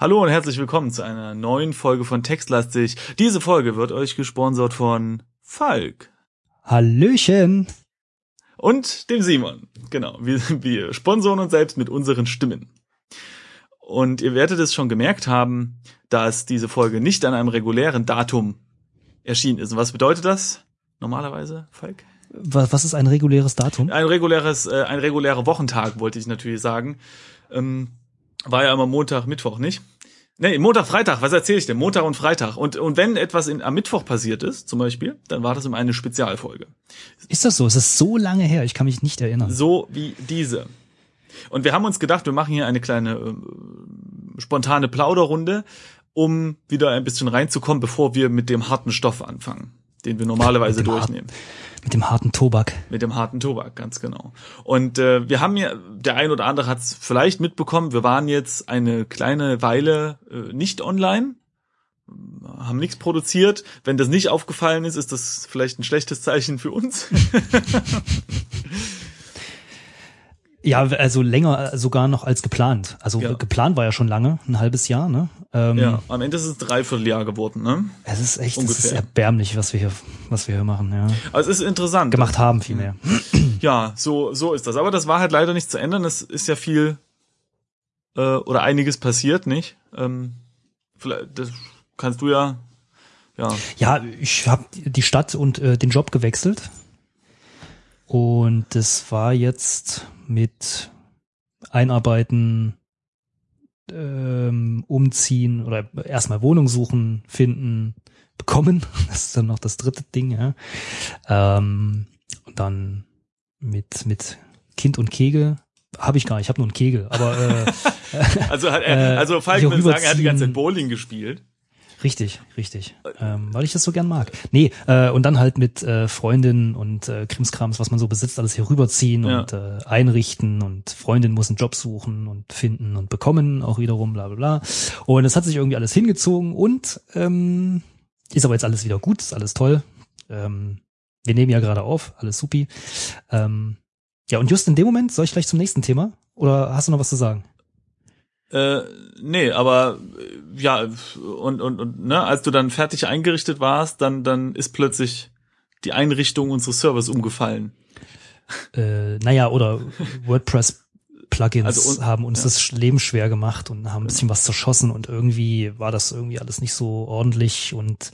Hallo und herzlich willkommen zu einer neuen Folge von Textlastig. Diese Folge wird euch gesponsert von Falk. Hallöchen. Und dem Simon. Genau, wir, wir sponsoren uns selbst mit unseren Stimmen. Und ihr werdet es schon gemerkt haben, dass diese Folge nicht an einem regulären Datum erschienen ist. Und was bedeutet das normalerweise, Falk? Was ist ein reguläres Datum? Ein reguläres, äh, ein regulärer Wochentag, wollte ich natürlich sagen. Ähm, war ja immer Montag, Mittwoch, nicht? Nee, Montag, Freitag, was erzähle ich denn? Montag und Freitag. Und, und wenn etwas in, am Mittwoch passiert ist, zum Beispiel, dann war das immer eine Spezialfolge. Ist das so? Es ist so lange her, ich kann mich nicht erinnern. So wie diese. Und wir haben uns gedacht, wir machen hier eine kleine äh, spontane Plauderrunde, um wieder ein bisschen reinzukommen, bevor wir mit dem harten Stoff anfangen, den wir normalerweise durchnehmen. Mit dem harten Tobak. Mit dem harten Tobak, ganz genau. Und äh, wir haben ja, der ein oder andere hat es vielleicht mitbekommen, wir waren jetzt eine kleine Weile äh, nicht online, haben nichts produziert. Wenn das nicht aufgefallen ist, ist das vielleicht ein schlechtes Zeichen für uns. Ja, also länger sogar noch als geplant. Also ja. geplant war ja schon lange, ein halbes Jahr, ne? Ähm, ja, am Ende ist es ein Dreivierteljahr geworden, ne? Es ist echt Ungefähr. Es ist erbärmlich, was wir hier, was wir hier machen, ja. Aber es ist interessant. Gemacht haben vielmehr. Ja, so, so ist das. Aber das war halt leider nicht zu ändern. Es ist ja viel äh, oder einiges passiert, nicht? Ähm, vielleicht, das kannst du ja. Ja, ja ich habe die Stadt und äh, den Job gewechselt. Und das war jetzt mit Einarbeiten, ähm, umziehen oder erstmal Wohnung suchen, finden, bekommen. Das ist dann noch das dritte Ding, ja. Ähm, und dann mit, mit Kind und Kegel habe ich gar nicht, ich habe nur einen Kegel, aber äh, also hat er, äh, also Falk würde sagen, er hat die ganze Zeit Bowling gespielt. Richtig, richtig. Ähm, weil ich das so gern mag. Nee, äh, und dann halt mit äh, Freundinnen und äh, Krimskrams, was man so besitzt, alles hier rüberziehen ja. und äh, einrichten und Freundin muss einen Job suchen und finden und bekommen, auch wiederum, bla bla bla. Und es hat sich irgendwie alles hingezogen und ähm, ist aber jetzt alles wieder gut, ist alles toll. Ähm, wir nehmen ja gerade auf, alles supi. Ähm, ja, und just in dem Moment, soll ich gleich zum nächsten Thema? Oder hast du noch was zu sagen? Äh, nee, aber äh, ja, und, und, und ne, als du dann fertig eingerichtet warst, dann, dann ist plötzlich die Einrichtung unseres Servers umgefallen. Äh, naja, oder WordPress Plugins also, haben uns ja. das Leben schwer gemacht und haben ein bisschen was zerschossen und irgendwie war das irgendwie alles nicht so ordentlich und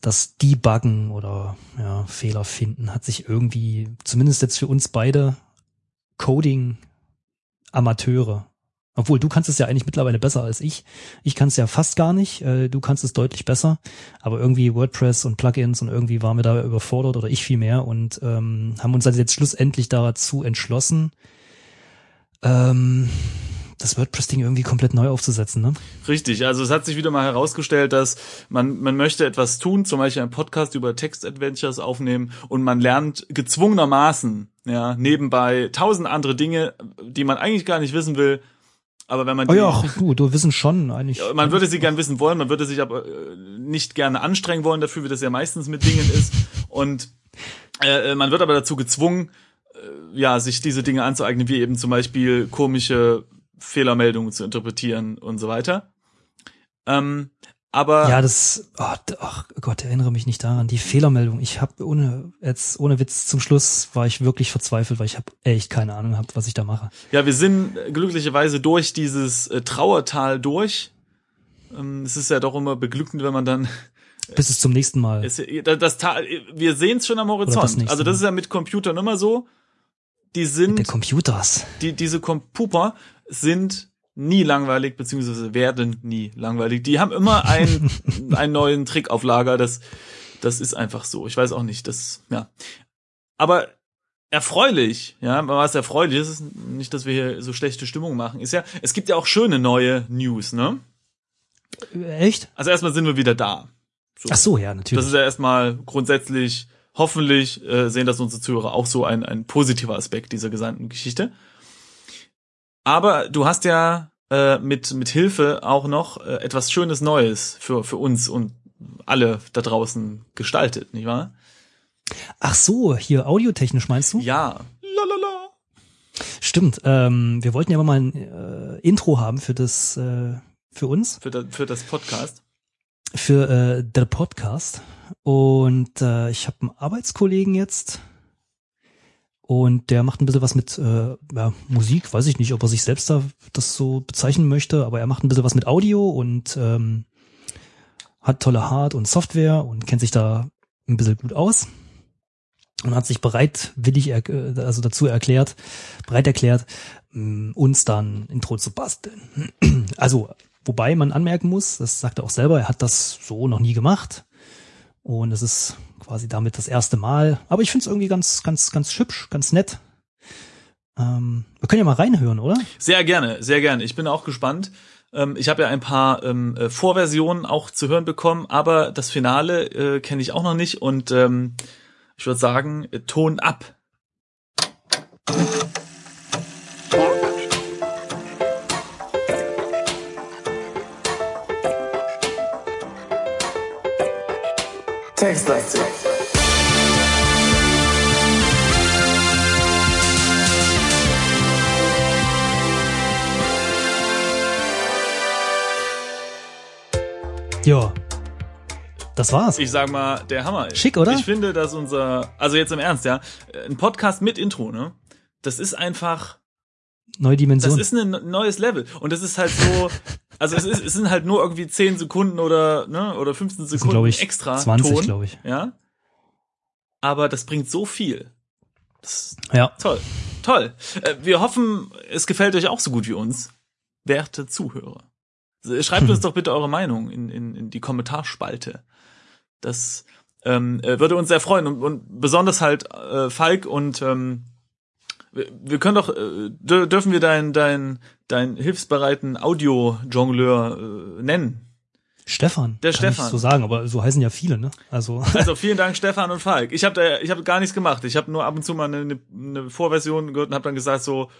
das Debuggen oder ja, Fehler finden hat sich irgendwie, zumindest jetzt für uns beide, Coding Amateure obwohl du kannst es ja eigentlich mittlerweile besser als ich. Ich kann es ja fast gar nicht. Äh, du kannst es deutlich besser. Aber irgendwie WordPress und Plugins und irgendwie waren wir da überfordert oder ich viel mehr und ähm, haben uns also jetzt schlussendlich dazu entschlossen, ähm, das WordPress-Ding irgendwie komplett neu aufzusetzen, ne? Richtig, also es hat sich wieder mal herausgestellt, dass man, man möchte etwas tun, zum Beispiel einen Podcast über Text-Adventures aufnehmen und man lernt gezwungenermaßen, ja, nebenbei tausend andere Dinge, die man eigentlich gar nicht wissen will, aber wenn man oh ja, ach, du, wissen schon eigentlich. Man würde sie gern wissen wollen, man würde sich aber äh, nicht gerne anstrengen wollen dafür, wie das ja meistens mit Dingen ist. Und äh, man wird aber dazu gezwungen, äh, ja, sich diese Dinge anzueignen, wie eben zum Beispiel komische Fehlermeldungen zu interpretieren und so weiter. Ähm, aber ja, das, oh, ach Gott, erinnere mich nicht daran. Die Fehlermeldung. Ich habe ohne jetzt ohne Witz zum Schluss war ich wirklich verzweifelt, weil ich habe echt keine Ahnung gehabt, was ich da mache. Ja, wir sind glücklicherweise durch dieses äh, Trauertal durch. Ähm, es ist ja doch immer beglückend, wenn man dann bis es zum nächsten Mal. Ist, das, das Tal, wir sehen es schon am Horizont. Das also das ist ja mit Computern immer so. Die sind mit den Computers. Die diese Computer sind nie langweilig, beziehungsweise werden nie langweilig. Die haben immer einen, einen neuen Trick auf Lager. Das, das ist einfach so. Ich weiß auch nicht, das, ja. Aber erfreulich, ja, was erfreulich ist, ist nicht, dass wir hier so schlechte Stimmung machen, ist ja, es gibt ja auch schöne neue News, ne? Echt? Also erstmal sind wir wieder da. So. Ach so, ja, natürlich. Das ist ja erstmal grundsätzlich, hoffentlich äh, sehen das unsere Zuhörer auch so ein, ein positiver Aspekt dieser gesamten Geschichte. Aber du hast ja äh, mit, mit Hilfe auch noch äh, etwas Schönes Neues für, für uns und alle da draußen gestaltet, nicht wahr? Ach so, hier audiotechnisch meinst du? Ja. Lalala. Stimmt. Ähm, wir wollten ja mal ein äh, Intro haben für das, äh, für uns. Für, das, für das Podcast. Für äh, der Podcast. Und äh, ich habe einen Arbeitskollegen jetzt. Und der macht ein bisschen was mit äh, ja, Musik, weiß ich nicht, ob er sich selbst da das so bezeichnen möchte, aber er macht ein bisschen was mit Audio und ähm, hat tolle Hard- und Software und kennt sich da ein bisschen gut aus und hat sich bereitwillig er, äh, also dazu erklärt, bereit erklärt, mm, uns dann Intro zu basteln. Also, wobei man anmerken muss, das sagt er auch selber, er hat das so noch nie gemacht. Und es ist quasi damit das erste Mal. Aber ich finde es irgendwie ganz, ganz, ganz hübsch, ganz nett. Ähm, wir können ja mal reinhören, oder? Sehr gerne, sehr gerne. Ich bin auch gespannt. Ähm, ich habe ja ein paar ähm, äh, Vorversionen auch zu hören bekommen, aber das Finale äh, kenne ich auch noch nicht und ähm, ich würde sagen, äh, Ton ab. Textlastig. Ja, das war's. Ich sag mal, der Hammer. Schick, oder? Ich finde, dass unser, also jetzt im Ernst, ja, ein Podcast mit Intro, ne? Das ist einfach neue Dimension. Das ist ein neues Level und das ist halt so, also es ist, es sind halt nur irgendwie 10 Sekunden oder ne oder 15 Sekunden ich, extra 20, glaube ich. Ja. Aber das bringt so viel. Das ja. Toll. Toll. Äh, wir hoffen, es gefällt euch auch so gut wie uns, werte Zuhörer. Schreibt uns doch bitte eure Meinung in, in, in die Kommentarspalte. Das ähm, äh, würde uns sehr freuen und, und besonders halt äh, Falk und ähm, wir, können doch äh, dürfen wir deinen dein, dein hilfsbereiten Audio-Jongleur äh, nennen. Stefan. Der kann Stefan. Ich so sagen, aber so heißen ja viele, ne? Also. Also vielen Dank Stefan und Falk. Ich habe da ich habe gar nichts gemacht. Ich habe nur ab und zu mal eine, eine Vorversion gehört und habe dann gesagt so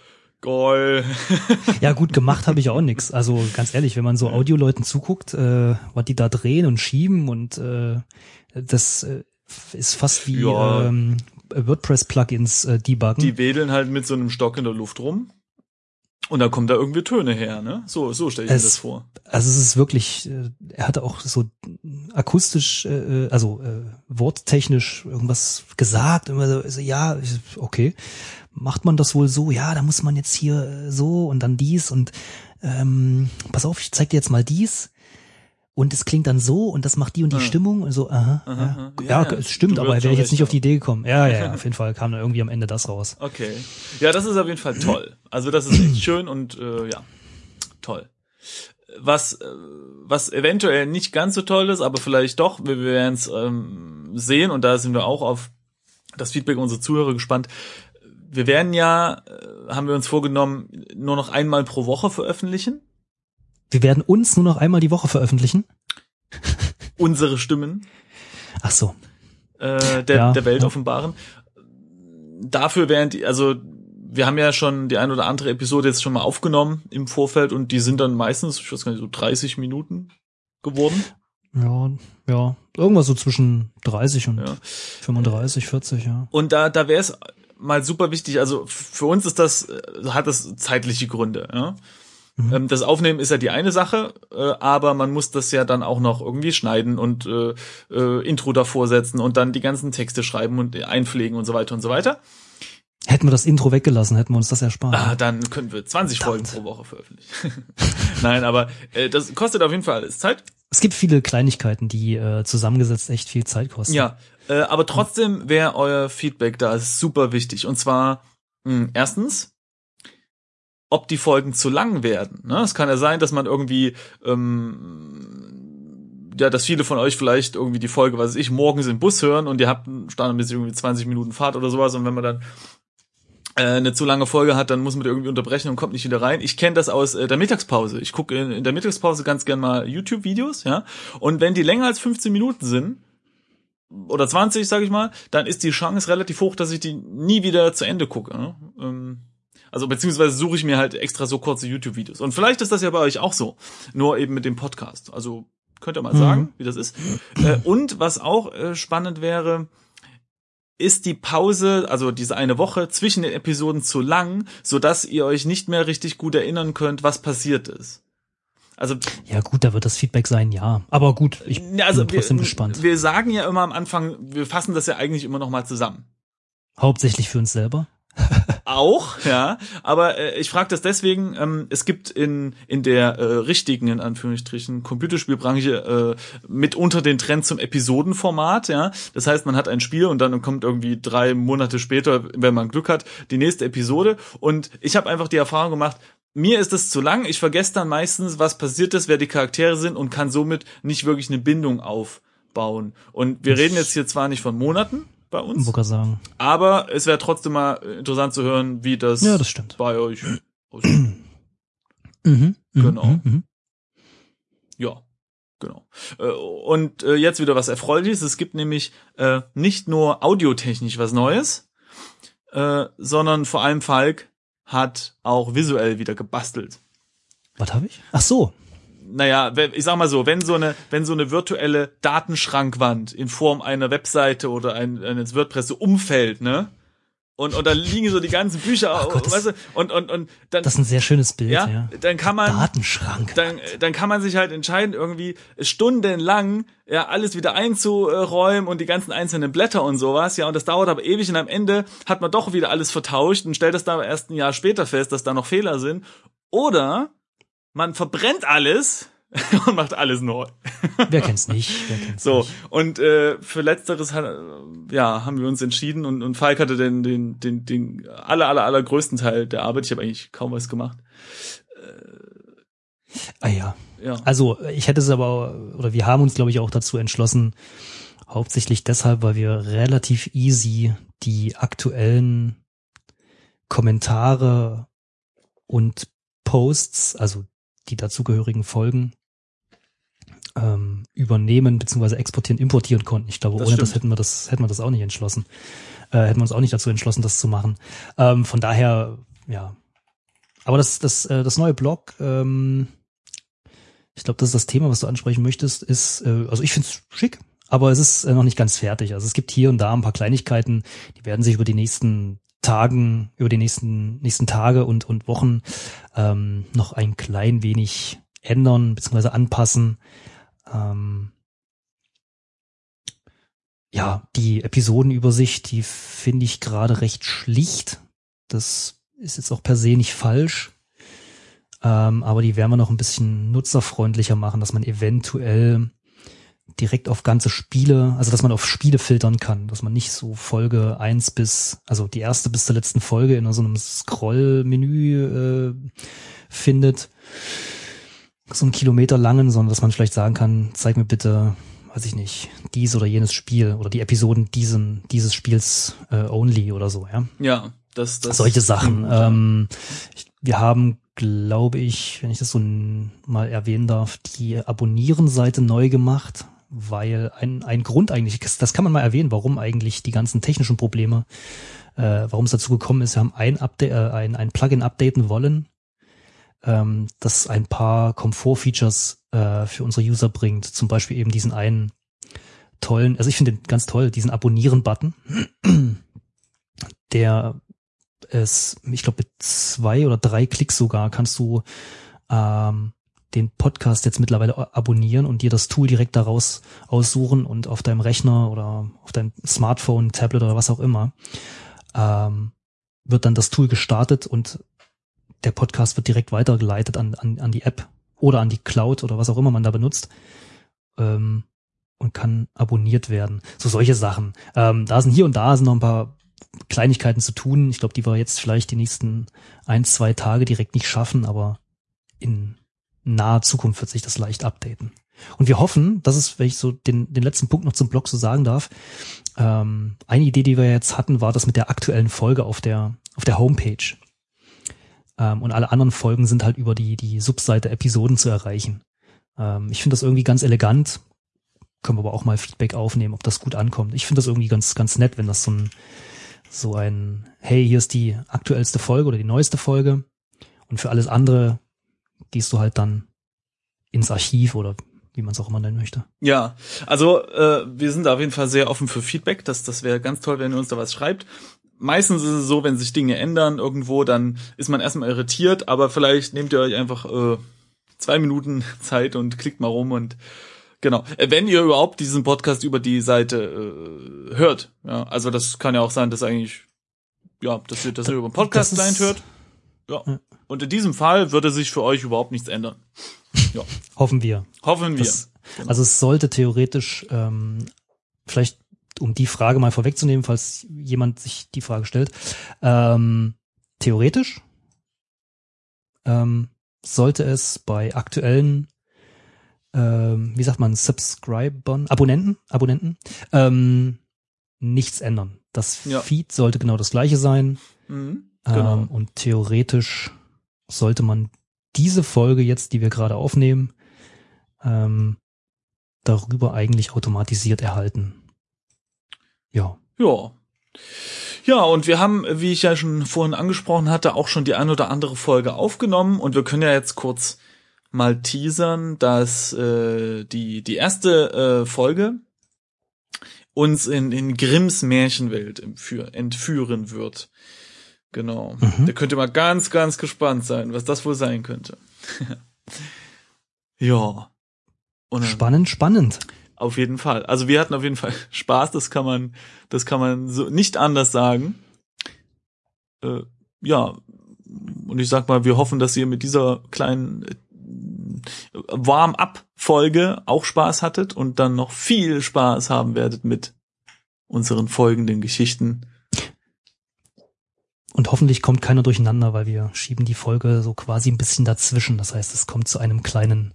Geil. ja, gut gemacht habe ich auch nix. Also ganz ehrlich, wenn man so Audioleuten zuguckt, äh, was die da drehen und schieben und äh, das äh, ist fast wie ja. ähm, WordPress-Plugins äh, debuggen. Die wedeln halt mit so einem Stock in der Luft rum. Und da kommen da irgendwie Töne her, ne? So, so stelle ich es, mir das vor. Also es ist wirklich, äh, er hatte auch so akustisch, äh, also äh, worttechnisch irgendwas gesagt, immer so, so ja, okay macht man das wohl so, ja, da muss man jetzt hier äh, so und dann dies und ähm, pass auf, ich zeig dir jetzt mal dies und es klingt dann so und das macht die und die ja. Stimmung und so, aha, aha ja. Ja, ja, es stimmt, aber wäre ich jetzt nicht auf die Idee gekommen. Ja, ja, auf jeden Fall kam dann irgendwie am Ende das raus. Okay. Ja, das ist auf jeden Fall toll. Also das ist echt schön und äh, ja, toll. Was, äh, was eventuell nicht ganz so toll ist, aber vielleicht doch, wir, wir werden es ähm, sehen und da sind wir auch auf das Feedback unserer Zuhörer gespannt wir werden ja, äh, haben wir uns vorgenommen, nur noch einmal pro Woche veröffentlichen. Wir werden uns nur noch einmal die Woche veröffentlichen. Unsere Stimmen. Ach so. Äh, der, ja, der Welt ja. offenbaren. Dafür während, die, also wir haben ja schon die ein oder andere Episode jetzt schon mal aufgenommen im Vorfeld und die sind dann meistens, ich weiß gar nicht, so 30 Minuten geworden. Ja, ja, irgendwas so zwischen 30 und ja. 35, 40, ja. Und da, da wäre es mal super wichtig. Also für uns ist das, äh, hat das zeitliche Gründe. Ja? Mhm. Ähm, das Aufnehmen ist ja die eine Sache, äh, aber man muss das ja dann auch noch irgendwie schneiden und äh, äh, Intro davor setzen und dann die ganzen Texte schreiben und einpflegen und so weiter und so weiter. Hätten wir das Intro weggelassen, hätten wir uns das erspart. Ah, dann könnten wir 20 Verdammt. Folgen pro Woche veröffentlichen. Nein, aber äh, das kostet auf jeden Fall alles Zeit. Es gibt viele Kleinigkeiten, die äh, zusammengesetzt echt viel Zeit kosten. Ja, äh, aber trotzdem wäre euer Feedback da super wichtig. Und zwar mh, hm, erstens, ob die Folgen zu lang werden. Ne? Es kann ja sein, dass man irgendwie ähm, ja, dass viele von euch vielleicht irgendwie die Folge, weiß ich, morgens im Bus hören und ihr habt standardmäßig irgendwie 20 Minuten Fahrt oder sowas und wenn man dann äh, eine zu lange Folge hat, dann muss man irgendwie unterbrechen und kommt nicht wieder rein. Ich kenne das aus äh, der Mittagspause. Ich gucke in, in der Mittagspause ganz gern mal YouTube-Videos, ja. Und wenn die länger als 15 Minuten sind, oder 20, sage ich mal, dann ist die Chance relativ hoch, dass ich die nie wieder zu Ende gucke. Ne? Ähm, also beziehungsweise suche ich mir halt extra so kurze YouTube-Videos. Und vielleicht ist das ja bei euch auch so, nur eben mit dem Podcast. Also könnt ihr mal mhm. sagen, wie das ist. Äh, und was auch äh, spannend wäre, ist die Pause, also diese eine Woche zwischen den Episoden zu lang, so dass ihr euch nicht mehr richtig gut erinnern könnt, was passiert ist. Also ja gut, da wird das Feedback sein, ja. Aber gut, ich also bin trotzdem wir, gespannt. Wir sagen ja immer am Anfang, wir fassen das ja eigentlich immer noch mal zusammen. Hauptsächlich für uns selber. auch, ja. Aber äh, ich frage das deswegen, ähm, es gibt in, in der äh, richtigen, in Anführungsstrichen, Computerspielbranche äh, mitunter den Trend zum Episodenformat, ja. Das heißt, man hat ein Spiel und dann kommt irgendwie drei Monate später, wenn man Glück hat, die nächste Episode. Und ich habe einfach die Erfahrung gemacht, mir ist es zu lang. Ich vergesse dann meistens, was passiert ist, wer die Charaktere sind und kann somit nicht wirklich eine Bindung aufbauen. Und wir reden jetzt hier zwar nicht von Monaten, bei uns. sagen. Aber es wäre trotzdem mal interessant zu hören, wie das, ja, das stimmt. bei euch aussieht. mhm, genau. Mhm, mhm. Ja, genau. Äh, und äh, jetzt wieder was Erfreuliches. Es gibt nämlich äh, nicht nur audiotechnisch was Neues, sondern vor allem Falk hat auch visuell wieder gebastelt. Was habe ich? Ach so naja, ich sag mal so, wenn so eine, wenn so eine virtuelle Datenschrankwand in Form einer Webseite oder ein, eines WordPress so umfällt, ne? Und, und da liegen so die ganzen Bücher, Ach Gott, weißt du, und, und, und dann. Das ist ein sehr schönes Bild, ja. ja. Dann kann man. Datenschrank. Dann, dann kann man sich halt entscheiden, irgendwie stundenlang, ja, alles wieder einzuräumen und die ganzen einzelnen Blätter und sowas, ja, und das dauert aber ewig und am Ende hat man doch wieder alles vertauscht und stellt das da erst ein Jahr später fest, dass da noch Fehler sind. Oder man verbrennt alles und macht alles neu. Wer kennt's nicht? Wer kennt's so nicht. und äh, für letzteres hat, ja haben wir uns entschieden und, und Falk hatte den den den den aller aller allergrößten Teil der Arbeit. Ich habe eigentlich kaum was gemacht. Äh, ah ja. Ja. Also ich hätte es aber oder wir haben uns glaube ich auch dazu entschlossen, hauptsächlich deshalb, weil wir relativ easy die aktuellen Kommentare und Posts, also die dazugehörigen Folgen ähm, übernehmen bzw. exportieren, importieren konnten. Ich glaube, das ohne stimmt. das hätten wir das hätten wir das auch nicht entschlossen. Äh, hätten wir uns auch nicht dazu entschlossen, das zu machen. Ähm, von daher, ja. Aber das das äh, das neue Blog, ähm, ich glaube, das ist das Thema, was du ansprechen möchtest, ist äh, also ich finde es schick, aber es ist äh, noch nicht ganz fertig. Also es gibt hier und da ein paar Kleinigkeiten, die werden sich über die nächsten Tagen, über die nächsten, nächsten Tage und, und Wochen ähm, noch ein klein wenig ändern bzw. anpassen. Ähm, ja, die Episodenübersicht, die finde ich gerade recht schlicht. Das ist jetzt auch per se nicht falsch. Ähm, aber die werden wir noch ein bisschen nutzerfreundlicher machen, dass man eventuell direkt auf ganze Spiele, also dass man auf Spiele filtern kann, dass man nicht so Folge eins bis, also die erste bis zur letzten Folge in so einem Scroll-Menü äh, findet, so einen Kilometer langen, sondern dass man vielleicht sagen kann, zeig mir bitte, weiß ich nicht, dies oder jenes Spiel oder die Episoden diesen, dieses Spiels äh, only oder so, ja. Ja, das, das. Solche Sachen. Ähm, ich, wir haben glaube ich, wenn ich das so mal erwähnen darf, die Abonnieren-Seite neu gemacht weil ein, ein Grund eigentlich, das kann man mal erwähnen, warum eigentlich die ganzen technischen Probleme, äh, warum es dazu gekommen ist, wir haben ein, Update, äh, ein, ein Plugin updaten wollen, ähm, das ein paar Komfort-Features äh, für unsere User bringt, zum Beispiel eben diesen einen tollen, also ich finde den ganz toll, diesen Abonnieren-Button, der es, ich glaube, mit zwei oder drei Klicks sogar kannst du ähm, den Podcast jetzt mittlerweile abonnieren und dir das Tool direkt daraus aussuchen und auf deinem Rechner oder auf deinem Smartphone, Tablet oder was auch immer, ähm, wird dann das Tool gestartet und der Podcast wird direkt weitergeleitet an, an, an die App oder an die Cloud oder was auch immer man da benutzt ähm, und kann abonniert werden. So solche Sachen. Ähm, da sind hier und da sind noch ein paar Kleinigkeiten zu tun. Ich glaube, die wir jetzt vielleicht die nächsten ein, zwei Tage direkt nicht schaffen, aber in naher Zukunft wird sich das leicht updaten. Und wir hoffen, das ist, wenn ich so den, den letzten Punkt noch zum Blog so sagen darf, ähm, eine Idee, die wir jetzt hatten, war das mit der aktuellen Folge auf der, auf der Homepage. Ähm, und alle anderen Folgen sind halt über die, die Subseite Episoden zu erreichen. Ähm, ich finde das irgendwie ganz elegant. Können wir aber auch mal Feedback aufnehmen, ob das gut ankommt. Ich finde das irgendwie ganz, ganz nett, wenn das so ein, so ein, hey, hier ist die aktuellste Folge oder die neueste Folge. Und für alles andere gehst du halt dann ins Archiv oder wie man es auch immer nennen möchte. Ja, also äh, wir sind da auf jeden Fall sehr offen für Feedback. Das, das wäre ganz toll, wenn ihr uns da was schreibt. Meistens ist es so, wenn sich Dinge ändern irgendwo, dann ist man erstmal irritiert, aber vielleicht nehmt ihr euch einfach äh, zwei Minuten Zeit und klickt mal rum und genau. Äh, wenn ihr überhaupt diesen Podcast über die Seite äh, hört, ja, also das kann ja auch sein, dass eigentlich, ja, dass ihr, dass ihr über den Podcast Client hört. Ja. Und in diesem Fall würde sich für euch überhaupt nichts ändern. Ja. Hoffen wir. Hoffen wir. Das, genau. Also es sollte theoretisch ähm, vielleicht um die Frage mal vorwegzunehmen, falls jemand sich die Frage stellt, ähm, theoretisch ähm, sollte es bei aktuellen, ähm, wie sagt man, Subscribern, Abonnenten, Abonnenten, ähm, nichts ändern. Das ja. Feed sollte genau das gleiche sein. Mhm, genau. ähm, und theoretisch sollte man diese Folge jetzt, die wir gerade aufnehmen, ähm, darüber eigentlich automatisiert erhalten. Ja. Ja. Ja, und wir haben, wie ich ja schon vorhin angesprochen hatte, auch schon die ein oder andere Folge aufgenommen und wir können ja jetzt kurz mal teasern, dass äh, die die erste äh, Folge uns in, in Grimms Märchenwelt entführen wird. Genau. Mhm. Da könnt ihr mal ganz, ganz gespannt sein, was das wohl sein könnte. ja. Und spannend, spannend. Auf jeden Fall. Also wir hatten auf jeden Fall Spaß, das kann man, das kann man so nicht anders sagen. Äh, ja, und ich sag mal, wir hoffen, dass ihr mit dieser kleinen äh, Warm-up-Folge auch Spaß hattet und dann noch viel Spaß haben werdet mit unseren folgenden Geschichten. Und hoffentlich kommt keiner durcheinander, weil wir schieben die Folge so quasi ein bisschen dazwischen. Das heißt, es kommt zu einem kleinen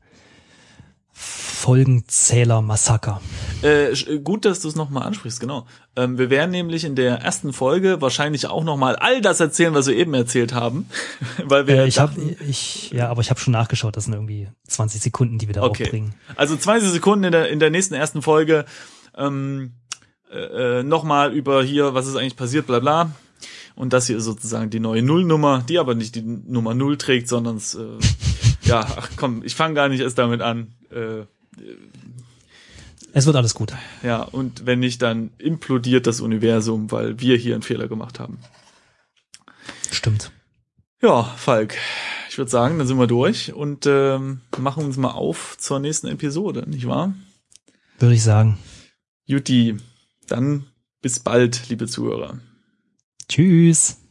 Folgenzähler-Massaker. Äh, gut, dass du es nochmal ansprichst, genau. Ähm, wir werden nämlich in der ersten Folge wahrscheinlich auch nochmal all das erzählen, was wir eben erzählt haben. weil wir äh, ich habe ich ja, aber ich habe schon nachgeschaut, das sind irgendwie 20 Sekunden, die wir da okay. aufbringen. Also 20 Sekunden in der, in der nächsten ersten Folge ähm, äh, äh, nochmal über hier, was ist eigentlich passiert, bla bla. Und das hier ist sozusagen die neue Nullnummer, die aber nicht die Nummer Null trägt, sondern äh, ja, ach komm, ich fange gar nicht erst damit an. Äh, es wird alles gut. Ja, und wenn nicht, dann implodiert das Universum, weil wir hier einen Fehler gemacht haben. Stimmt. Ja, Falk, ich würde sagen, dann sind wir durch und ähm, machen uns mal auf zur nächsten Episode, nicht wahr? Würde ich sagen. Juti, dann bis bald, liebe Zuhörer. Tschüss.